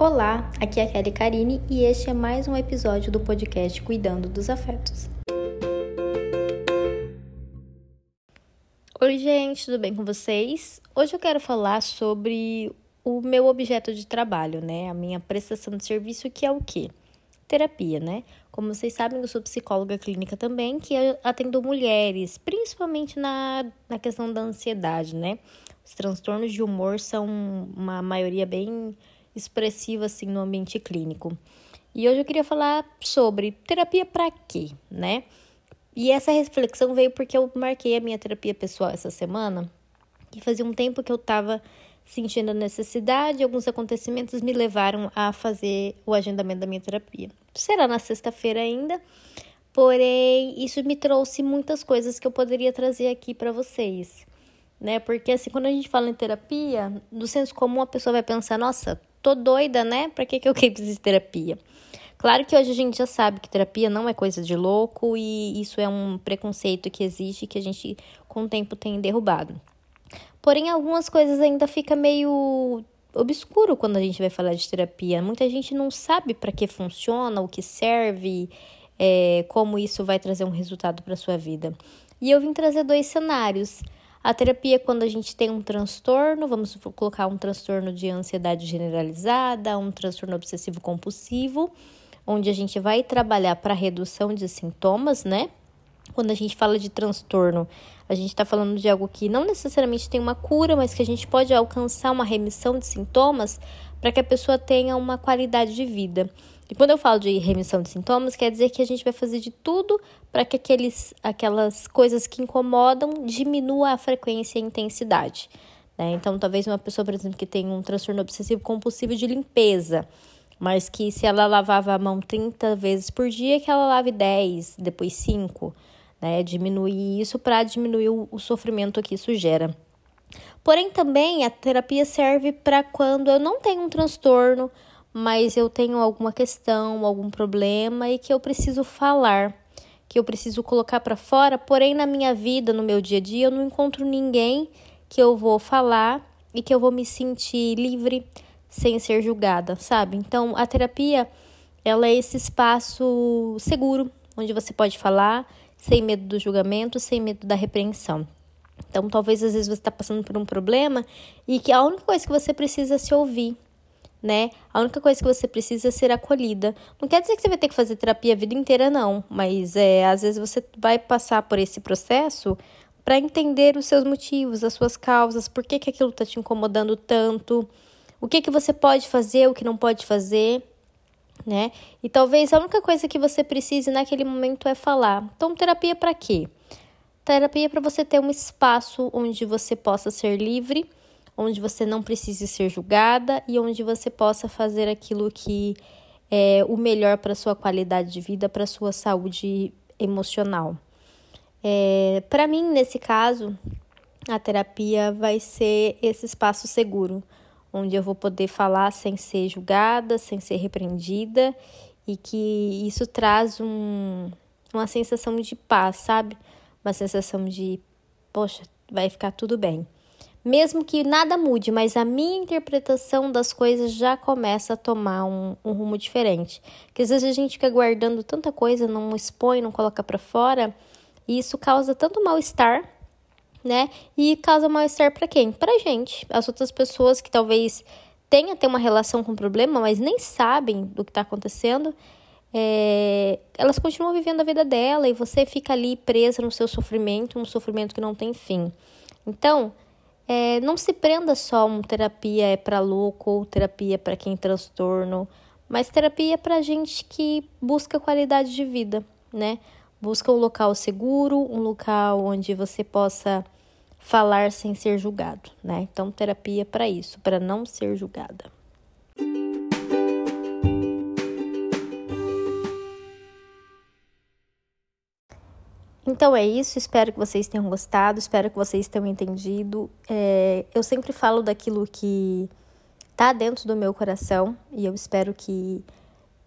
Olá, aqui é a Kelly Karine e este é mais um episódio do podcast Cuidando dos Afetos. Oi, gente, tudo bem com vocês? Hoje eu quero falar sobre o meu objeto de trabalho, né? A minha prestação de serviço, que é o quê? Terapia, né? Como vocês sabem, eu sou psicóloga clínica também, que atendo mulheres, principalmente na, na questão da ansiedade, né? Os transtornos de humor são uma maioria bem expressiva assim no ambiente clínico. E hoje eu queria falar sobre terapia para quê, né? E essa reflexão veio porque eu marquei a minha terapia pessoal essa semana, e fazia um tempo que eu estava sentindo a necessidade, alguns acontecimentos me levaram a fazer o agendamento da minha terapia. Será na sexta-feira ainda, porém isso me trouxe muitas coisas que eu poderia trazer aqui para vocês, né? Porque assim, quando a gente fala em terapia, do senso comum a pessoa vai pensar, nossa, tô doida, né? Pra que, que eu preciso de terapia? Claro que hoje a gente já sabe que terapia não é coisa de louco e isso é um preconceito que existe que a gente com o tempo tem derrubado. Porém, algumas coisas ainda fica meio obscuro quando a gente vai falar de terapia. Muita gente não sabe para que funciona, o que serve, é, como isso vai trazer um resultado para sua vida. E eu vim trazer dois cenários. A terapia é quando a gente tem um transtorno, vamos colocar um transtorno de ansiedade generalizada, um transtorno obsessivo compulsivo, onde a gente vai trabalhar para redução de sintomas, né? Quando a gente fala de transtorno, a gente está falando de algo que não necessariamente tem uma cura, mas que a gente pode alcançar uma remissão de sintomas para que a pessoa tenha uma qualidade de vida. E quando eu falo de remissão de sintomas, quer dizer que a gente vai fazer de tudo para que aqueles, aquelas coisas que incomodam diminua a frequência e a intensidade. Né? Então, talvez uma pessoa, por exemplo, que tem um transtorno obsessivo compulsivo de limpeza, mas que se ela lavava a mão 30 vezes por dia, que ela lave 10, depois 5, né? Diminuir isso para diminuir o, o sofrimento que isso gera. Porém, também a terapia serve para quando eu não tenho um transtorno, mas eu tenho alguma questão, algum problema e que eu preciso falar, que eu preciso colocar para fora, porém na minha vida, no meu dia a dia, eu não encontro ninguém que eu vou falar e que eu vou me sentir livre sem ser julgada, sabe? Então, a terapia, ela é esse espaço seguro onde você pode falar sem medo do julgamento, sem medo da repreensão. Então, talvez às vezes você está passando por um problema e que a única coisa que você precisa é se ouvir, né? A única coisa que você precisa é ser acolhida. Não quer dizer que você vai ter que fazer terapia a vida inteira, não, mas é, às vezes você vai passar por esse processo para entender os seus motivos, as suas causas, por que, que aquilo está te incomodando tanto, o que, que você pode fazer, o que não pode fazer, né? E talvez a única coisa que você precise naquele momento é falar. Então, terapia para quê? Terapia para você ter um espaço onde você possa ser livre onde você não precise ser julgada e onde você possa fazer aquilo que é o melhor para sua qualidade de vida, para sua saúde emocional. É, para mim, nesse caso, a terapia vai ser esse espaço seguro, onde eu vou poder falar sem ser julgada, sem ser repreendida e que isso traz um, uma sensação de paz, sabe? Uma sensação de, poxa, vai ficar tudo bem mesmo que nada mude, mas a minha interpretação das coisas já começa a tomar um, um rumo diferente. Porque às vezes a gente fica guardando tanta coisa, não expõe, não coloca para fora, e isso causa tanto mal-estar, né? E causa mal-estar para quem? Pra gente. As outras pessoas que talvez tenham até uma relação com o problema, mas nem sabem do que está acontecendo. É, elas continuam vivendo a vida dela e você fica ali presa no seu sofrimento, um sofrimento que não tem fim. Então, é, não se prenda só um terapia é para louco ou terapia para quem transtorno, mas terapia para gente que busca qualidade de vida, né? Busca um local seguro, um local onde você possa falar sem ser julgado, né? Então, terapia para isso, para não ser julgada. Então é isso, espero que vocês tenham gostado, espero que vocês tenham entendido. É, eu sempre falo daquilo que tá dentro do meu coração e eu espero que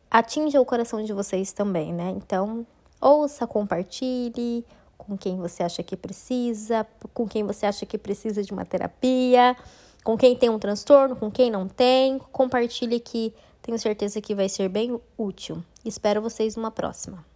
atinja o coração de vocês também, né? Então, ouça, compartilhe com quem você acha que precisa, com quem você acha que precisa de uma terapia. com quem tem um transtorno, com quem não tem. Compartilhe que tenho certeza que vai ser bem útil. Espero vocês numa próxima.